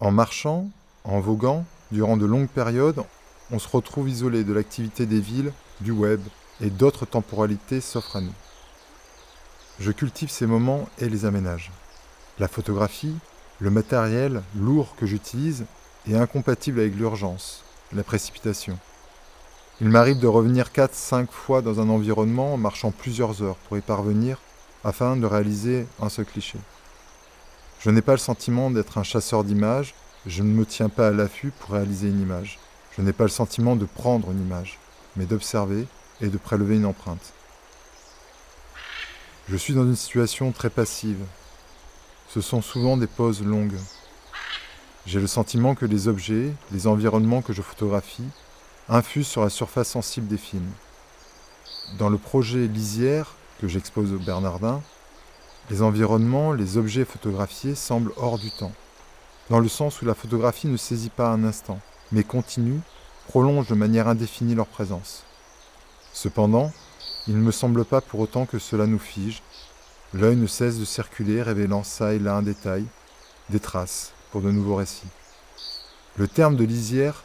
En marchant, en voguant, durant de longues périodes, on se retrouve isolé de l'activité des villes, du web et d'autres temporalités s'offrent à nous. Je cultive ces moments et les aménage. La photographie, le matériel lourd que j'utilise est incompatible avec l'urgence, la précipitation. Il m'arrive de revenir 4-5 fois dans un environnement en marchant plusieurs heures pour y parvenir afin de réaliser un seul cliché. Je n'ai pas le sentiment d'être un chasseur d'images, je ne me tiens pas à l'affût pour réaliser une image. Je n'ai pas le sentiment de prendre une image, mais d'observer et de prélever une empreinte. Je suis dans une situation très passive. Ce sont souvent des pauses longues. J'ai le sentiment que les objets, les environnements que je photographie, infusent sur la surface sensible des films. Dans le projet Lisière, que j'expose au Bernardin, les environnements, les objets photographiés semblent hors du temps, dans le sens où la photographie ne saisit pas un instant, mais continue, prolonge de manière indéfinie leur présence. Cependant, il ne me semble pas pour autant que cela nous fige. L'œil ne cesse de circuler, révélant ça et là un détail, des traces, pour de nouveaux récits. Le terme de lisière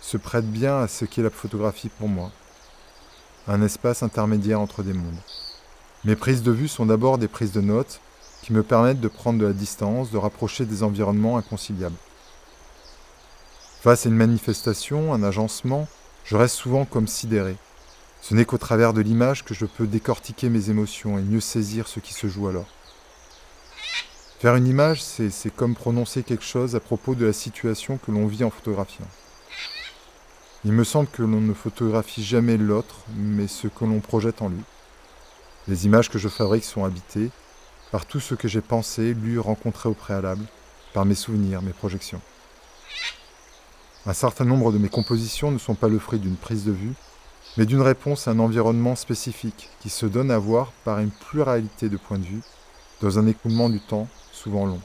se prête bien à ce qu'est la photographie pour moi, un espace intermédiaire entre des mondes. Mes prises de vue sont d'abord des prises de notes qui me permettent de prendre de la distance, de rapprocher des environnements inconciliables. Face à une manifestation, un agencement, je reste souvent comme sidéré. Ce n'est qu'au travers de l'image que je peux décortiquer mes émotions et mieux saisir ce qui se joue alors. Faire une image, c'est comme prononcer quelque chose à propos de la situation que l'on vit en photographiant. Il me semble que l'on ne photographie jamais l'autre, mais ce que l'on projette en lui. Les images que je fabrique sont habitées par tout ce que j'ai pensé, lu, rencontré au préalable, par mes souvenirs, mes projections. Un certain nombre de mes compositions ne sont pas le fruit d'une prise de vue, mais d'une réponse à un environnement spécifique qui se donne à voir par une pluralité de points de vue dans un écoulement du temps souvent long.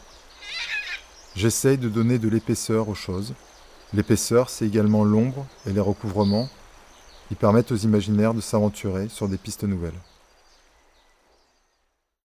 J'essaye de donner de l'épaisseur aux choses. L'épaisseur, c'est également l'ombre et les recouvrements qui permettent aux imaginaires de s'aventurer sur des pistes nouvelles.